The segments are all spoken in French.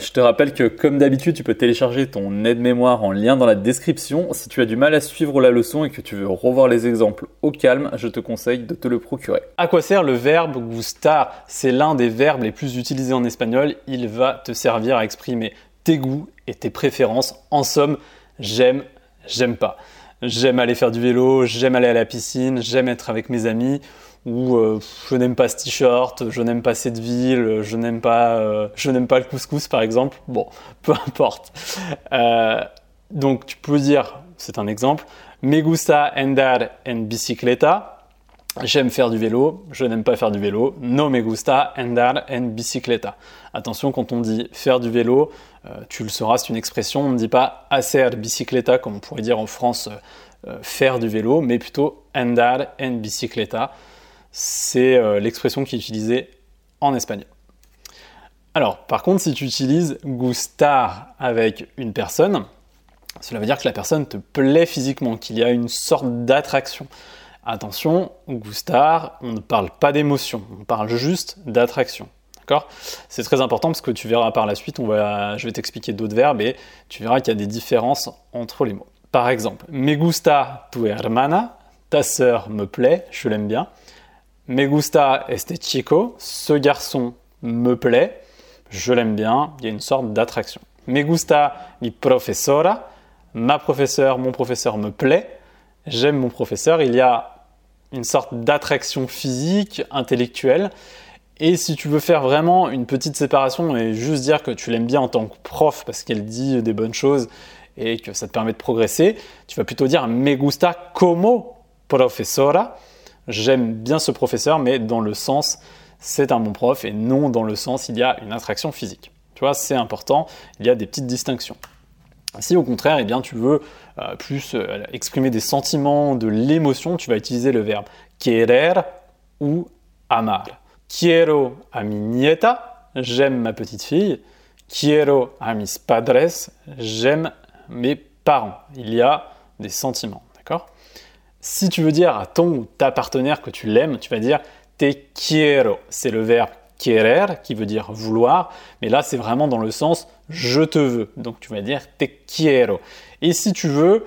Je te rappelle que comme d'habitude, tu peux télécharger ton aide-mémoire en lien dans la description. Si tu as du mal à suivre la leçon et que tu veux revoir les exemples au calme, je te conseille de te le procurer. À quoi sert le verbe gustar C'est l'un des verbes les plus utilisés en espagnol. Il va te servir à exprimer tes goûts et tes préférences. En somme, j'aime, j'aime pas. J'aime aller faire du vélo, j'aime aller à la piscine, j'aime être avec mes amis ou euh, je n'aime pas ce t-shirt, je n'aime pas cette ville, je n'aime pas, euh, je n'aime pas le couscous par exemple. Bon, peu importe. Euh, donc tu peux dire, c'est un exemple, me gusta andar en bicicleta. J'aime faire du vélo, je n'aime pas faire du vélo. No me gusta andar en bicicleta. Attention, quand on dit faire du vélo, tu le sauras, c'est une expression. On ne dit pas hacer bicicleta comme on pourrait dire en France faire du vélo, mais plutôt andar en bicicleta c'est euh, l'expression qui est utilisée en espagnol. Alors, par contre, si tu utilises gustar avec une personne, cela veut dire que la personne te plaît physiquement, qu'il y a une sorte d'attraction. Attention, gustar, on ne parle pas d'émotion, on parle juste d'attraction. D'accord? C'est très important parce que tu verras par la suite, je vais t'expliquer d'autres verbes et tu verras qu'il y a des différences entre les mots. Par exemple, me gusta tu hermana, ta sœur me plaît, je l'aime bien. Me gusta este chico, ce garçon me plaît, je l'aime bien, il y a une sorte d'attraction. Me gusta mi profesora, ma professeure, mon professeur me plaît, j'aime mon professeur, il y a une sorte d'attraction physique, intellectuelle. Et si tu veux faire vraiment une petite séparation et juste dire que tu l'aimes bien en tant que prof parce qu'elle dit des bonnes choses et que ça te permet de progresser, tu vas plutôt dire me gusta como profesora j'aime bien ce professeur, mais dans le sens c'est un bon prof et non dans le sens il y a une attraction physique. Tu vois, c'est important, il y a des petites distinctions. Si au contraire, eh bien, tu veux euh, plus euh, exprimer des sentiments, de l'émotion, tu vas utiliser le verbe querer ou amar. Quiero a mi nieta, j'aime ma petite fille. Quiero a mis padres, j'aime mes parents. Il y a des sentiments, si tu veux dire à ton ou ta partenaire que tu l'aimes, tu vas dire te quiero. C'est le verbe querer qui veut dire vouloir, mais là c'est vraiment dans le sens je te veux. Donc tu vas dire te quiero. Et si tu veux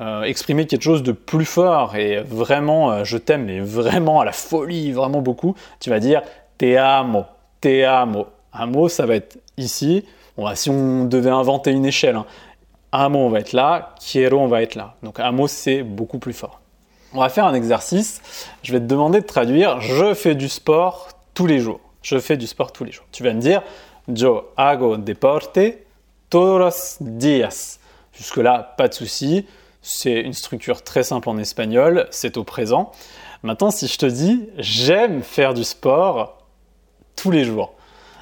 euh, exprimer quelque chose de plus fort et vraiment euh, je t'aime, mais vraiment à la folie, vraiment beaucoup, tu vas dire te amo, te amo. Amo, ça va être ici. si on devait inventer une échelle, hein. amo on va être là, quiero on va être là. Donc amo c'est beaucoup plus fort. On va faire un exercice. Je vais te demander de traduire je fais du sport tous les jours. Je fais du sport tous les jours. Tu vas me dire yo hago deporte todos días. Jusque-là, pas de souci. C'est une structure très simple en espagnol, c'est au présent. Maintenant, si je te dis j'aime faire du sport tous les jours.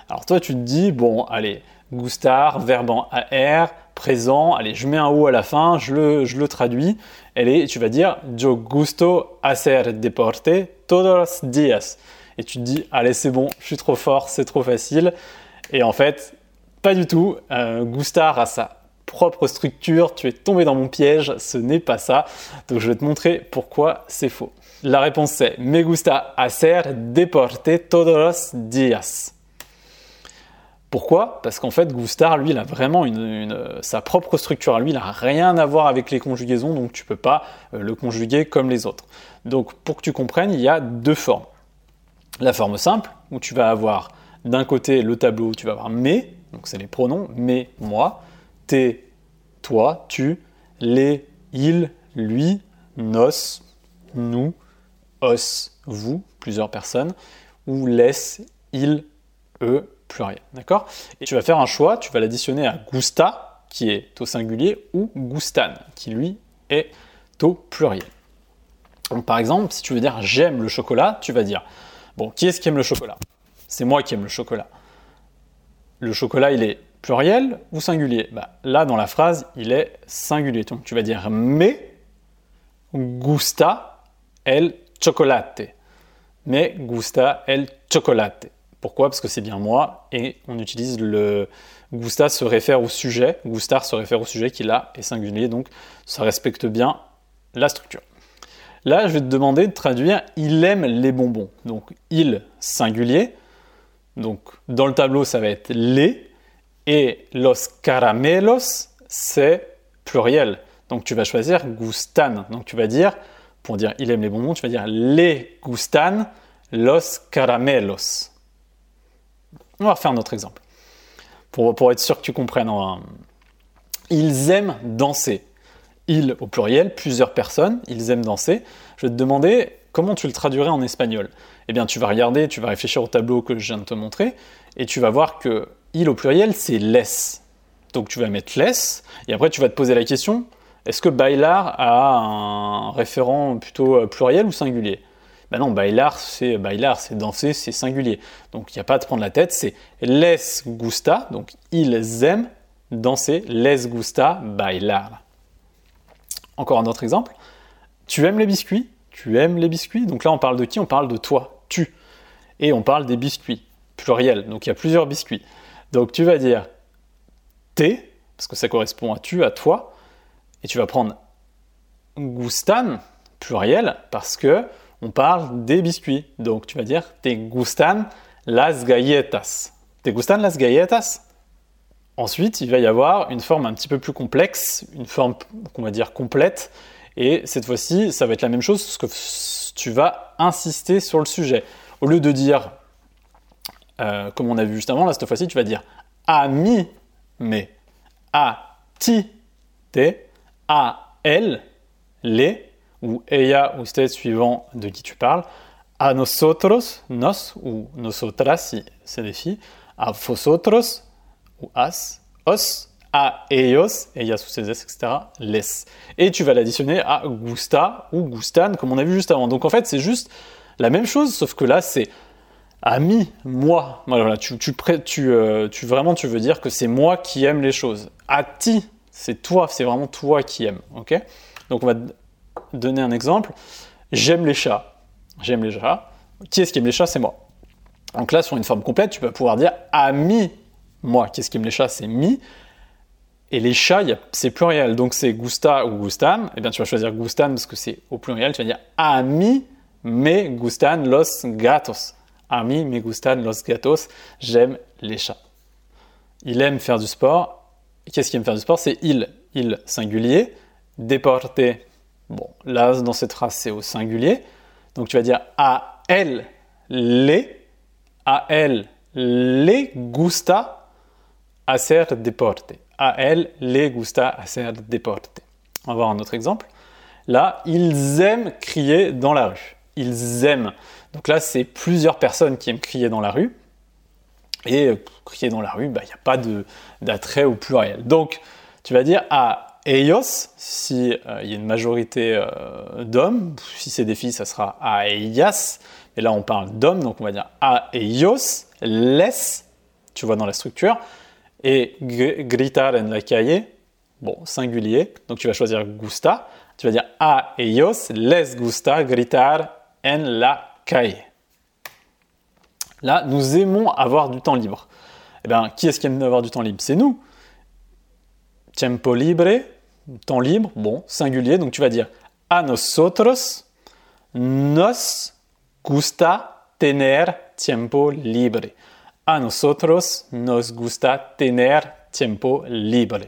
Alors toi, tu te dis, bon, allez, gustar, verbe en AR, présent, allez, je mets un O à la fin, je le, je le traduis, et tu vas dire Yo gusto hacer deporte todos días. Et tu te dis, allez, c'est bon, je suis trop fort, c'est trop facile. Et en fait, pas du tout. Euh, a sa propre structure, tu es tombé dans mon piège, ce n'est pas ça. Donc je vais te montrer pourquoi c'est faux. La réponse c'est Me gusta hacer deporte todos los días. Pourquoi Parce qu'en fait, Gustar, lui, il a vraiment sa propre structure à lui, il n'a rien à voir avec les conjugaisons, donc tu ne peux pas euh, le conjuguer comme les autres. Donc pour que tu comprennes, il y a deux formes. La forme simple, où tu vas avoir d'un côté le tableau, où tu vas avoir mes, donc c'est les pronoms, mais, moi, t'es, toi, tu, les, il, lui, nos, nous, os, vous, plusieurs personnes, ou laisse, il, eux, pluriel. D'accord? Et tu vas faire un choix, tu vas l'additionner à gusta, qui est au singulier, ou gustan, qui lui est au pluriel. Par exemple, si tu veux dire j'aime le chocolat, tu vas dire bon, qui est-ce qui aime le chocolat? C'est moi qui aime le chocolat. Le chocolat, il est pluriel ou singulier? Bah, Là, dans la phrase, il est singulier. Donc tu vas dire me gusta el chocolate. Me gusta el chocolate. Pourquoi? Parce que c'est bien moi et on utilise le gusta se réfère au sujet, gustar se réfère au sujet qui là est singulier, donc ça respecte bien la structure. Là, je vais te demander de traduire il aime les bonbons. Donc il singulier. Donc dans le tableau, ça va être les Et los caramelos, c'est pluriel. Donc tu vas choisir gustan. Donc tu vas dire, pour dire il aime les bonbons, tu vas dire les gustan los caramelos. On va refaire un autre exemple. Pour, pour être sûr que tu comprennes. Ils aiment danser. Ils au pluriel, plusieurs personnes, ils aiment danser. Je vais te demander comment tu le traduirais en espagnol? Eh bien, tu vas regarder, tu vas réfléchir au tableau que je viens de te montrer, et tu vas voir que il au pluriel, c'est les. Donc tu vas mettre les, et après tu vas te poser la question, est-ce que bailar a un référent plutôt euh, pluriel ou singulier? Ben non, bailar, c'est bailar, c'est danser, c'est singulier. Donc il n'y a pas à te prendre la tête, c'est les gusta, donc ils aiment danser, les gusta bailar. Encore un autre exemple. Tu aimes les biscuits? Tu aimes les biscuits? Donc là, on parle de qui? On parle de toi, tu. Et on parle des biscuits, pluriel. Donc il y a plusieurs biscuits. Donc tu vas dire te, parce que ça correspond à tu, à toi, et tu vas prendre gustan, pluriel, parce que on parle des biscuits. Donc tu vas dire te gustan las galletas. Te gustan las galletas? Ensuite, il va y avoir une forme un petit peu plus complexe, une forme qu'on va dire complète, et cette fois-ci, ça va être la même chose, parce que tu vas insister sur le sujet. Au lieu de dire, euh, comme on a vu juste là, cette fois-ci, tu vas dire ami, mais a ti, te, a elle, les, ou ella, ou c'est suivant de qui tu parles, a nosotros, nos, ou nosotras si c'est des filles, a vosotros, ou as, os, a ellos, ellas sous ces s, etc., les. Et tu vas l'additionner à gusta ou gustan, comme on a vu juste avant. Donc en fait, c'est juste la même chose, sauf que là, c'est ami, moi. Voilà, tu, euh, tu, vraiment, tu veux dire que c'est moi qui aime les choses. ti, c'est toi, c'est vraiment toi qui aimes. Ok? Donc on va donner un exemple. J'aime les chats. J'aime les chats. Qui est-ce qui aime les chats? C'est moi. Donc là, sur une forme complète, tu peux pouvoir dire ami moi, qu'est-ce qui aime les chats? C'est mi. Et les chats, c'est pluriel, donc c'est gusta ou gustan. Eh bien, tu vas choisir gustan parce que c'est au pluriel. Tu vas dire ami me gustan los gatos. Ami me gustan los gatos. J'aime les chats. Il aime faire du sport. Qu'est-ce qu'il aime faire du sport? C'est il. Il singulier. Déporter. Bon, là, dans cette phrase, c'est au singulier. Donc tu vas dire a elle les. A elle les gusta hacer deporte. A elle les gusta hacer deporte. On va voir un autre exemple. Là, ils aiment crier dans la rue. Ils aiment. Donc là, c'est plusieurs personnes qui aiment crier dans la rue. Et euh, crier dans la rue, bah, il n'y a pas d'attrait au pluriel. Donc, tu vas dire a ellos, si euh, y a une majorité euh, d'hommes. Si c'est des filles, ça sera a ellas. Et là, on parle d'hommes, donc on va dire a ellos, les, tu vois dans la structure. Et gritar en la calle, bon, singulier, donc tu vas choisir gusta. Tu vas dire a ellos les gusta gritar en la calle. Là, nous aimons avoir du temps libre. Eh bien, qui est-ce qui aime avoir du temps libre? C'est nous. Tiempo libre, temps libre, bon, singulier, donc tu vas dire a nosotros nos gusta tener tiempo libre a nosotros nos gusta tener tiempo libre.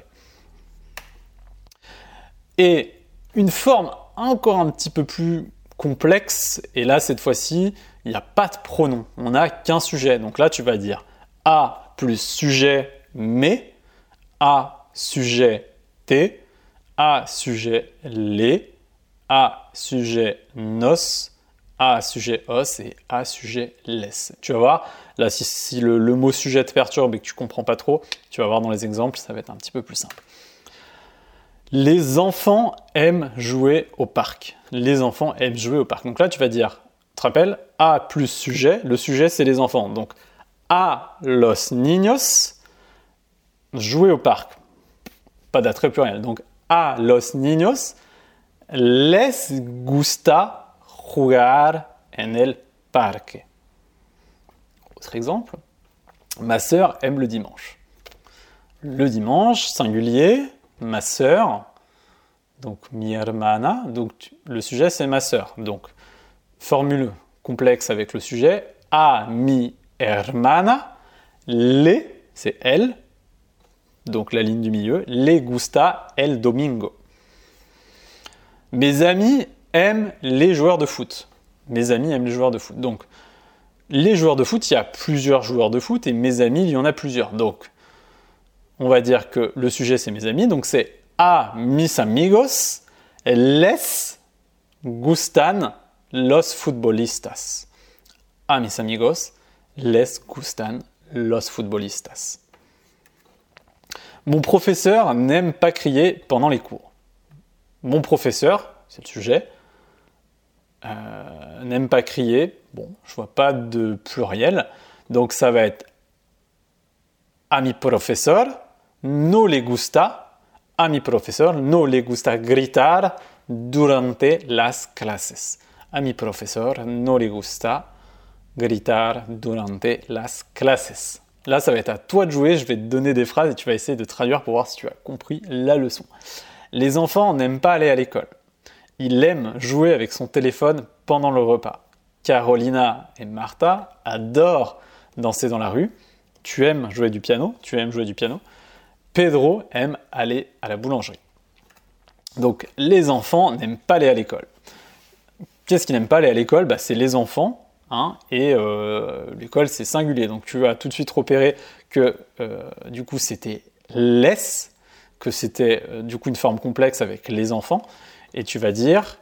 Et une forme encore un petit peu plus complexe, et là cette fois-ci, il n'y a pas de pronom, on n'a qu'un sujet. Donc là tu vas dire a plus sujet mais, a sujet t, a sujet les, a sujet nos, a sujet os et A sujet laisse. Tu vas voir, là si, le, mot sujet te perturbe et que tu comprends pas trop, tu vas voir dans les exemples, ça va être un petit peu plus simple. Les enfants aiment jouer au parc. Les enfants aiment jouer au parc. Donc là, tu vas dire, tu te rappelles, A plus sujet, le sujet c'est les enfants. Donc A los niños, jouer au parc. Pas d'attrait pluriel. Donc A los niños les gusta jugar en el parque. Autre exemple, ma sœur aime le dimanche. Le dimanche, singulier, ma sœur, donc mi hermana, donc le sujet c'est ma sœur. Donc formule complexe avec le sujet, a mi hermana, les c'est elle, donc la ligne du milieu, le gusta el domingo. Mes amis aiment les joueurs de foot. Mes amis aiment les joueurs de foot. Donc, les joueurs de foot, il y a plusieurs joueurs de foot et mes amis, il y en a plusieurs. Donc, on va dire que le sujet, c'est mes amis. Donc, c'est a mis amigos les gustan los futbolistas. A mis amigos les gustan los futbolistas. Mon professeur n'aime pas crier pendant les cours. Mon professeur, c'est le sujet, euh, n'aime pas crier. Bon, je vois pas de pluriel. Donc ça va être a mi profesor no le gusta, a mi profesor no le gusta gritar durante las clases. A mi profesor no le gusta gritar durante las clases. Là, ça va être à toi de jouer, je vais te donner des phrases et tu vas essayer de traduire pour voir si tu as compris la leçon. Les enfants n'aiment pas aller à l'école. Il aime jouer avec son téléphone pendant le repas. Carolina et Martha adorent danser dans la rue. Tu aimes jouer du piano, tu aimes jouer du piano. Pedro aime aller à la boulangerie. Donc les enfants n'aiment pas aller à l'école. Qu'est-ce qu'ils n'aiment pas aller à l'école? Bah, C'est les enfants, hein, et euh, l'école c'est singulier. Donc tu vas tout de suite repérer que euh, du coup c'était les, que c'était euh, du coup une forme complexe avec les enfants et tu vas dire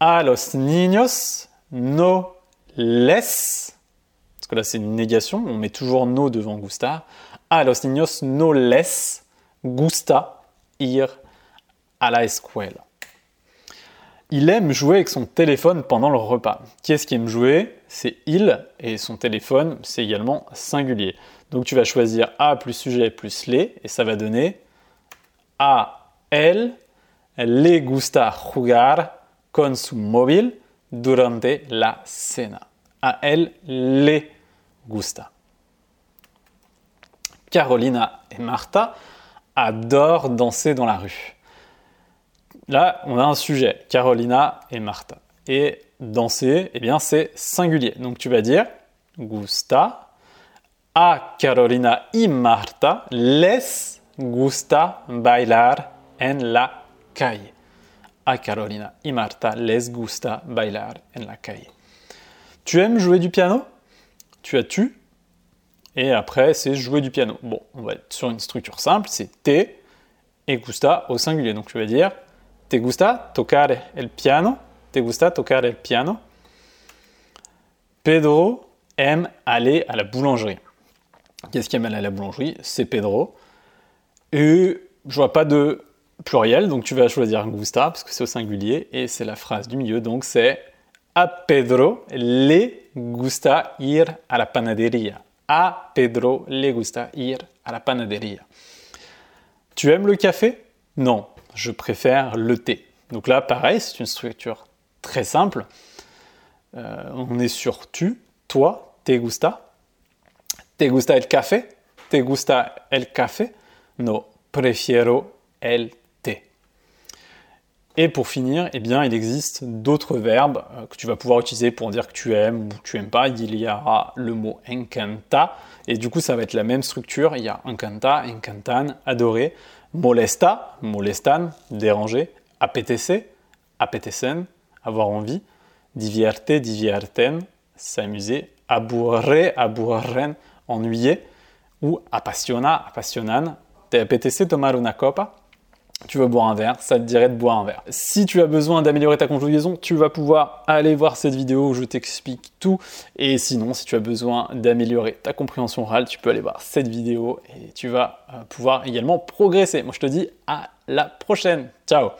a los niños no les, parce que là c'est une négation, on met toujours no devant gusta, a los niños no les gusta ir a la escuela. Il aime jouer avec son téléphone pendant le repas. Qui est-ce qui aime jouer? C'est il, et son téléphone, c'est également singulier. Donc tu vas choisir A plus sujet plus les, et ça va donner A, elle, le gusta jugar con su móvil durante la cena. A él le gusta. Carolina et Martha adorent danser dans la rue. Là, on a un sujet, Carolina et Martha. Et danser, eh bien, c'est singulier. Donc tu vas dire gusta. A Carolina y Marta les gusta bailar en la calle. A Carolina y Marta les gusta bailar en la calle. Tu aimes jouer du piano? Tu as tu? Et après, c'est jouer du piano. Bon, on va être sur une structure simple, c'est te et gusta au singulier. Donc tu vas dire te gusta tocar el piano? Te gusta tocar el piano? Pedro aime aller à la boulangerie. Qu'est-ce qui aime aller à la boulangerie? C'est Pedro. Et je vois pas de pluriel, donc tu vas choisir gusta parce que c'est au singulier et c'est la phrase du milieu, donc c'est a Pedro le gusta ir a la panadería. A Pedro le gusta ir a la panadería. Tu aimes le café? Non, je préfère le thé. Donc là, pareil, c'est une structure très simple. Euh, on est sur tu, toi, te gusta. Te gusta el café? Te gusta el café? No, prefiero el et pour finir, eh bien, il existe d'autres verbes euh, que tu vas pouvoir utiliser pour dire que tu aimes ou tu aimes pas. Il y aura le mot encanta, et du coup, ça va être la même structure. Il y a encanta, encantan, adorer, molesta, molestan, déranger, apetece, apetecen, avoir envie, divierte, divierten, s'amuser, aburre, aburren, ennuyer, ou appassiona, appassionan, te apetece tomar una copa? Tu veux boire un verre, ça te dirait de boire un verre. Si tu as besoin d'améliorer ta conjugaison, tu vas pouvoir aller voir cette vidéo où je t'explique tout. Et sinon, si tu as besoin d'améliorer ta compréhension orale, tu peux aller voir cette vidéo et tu vas euh, pouvoir également progresser. Moi, je te dis à la prochaine. Ciao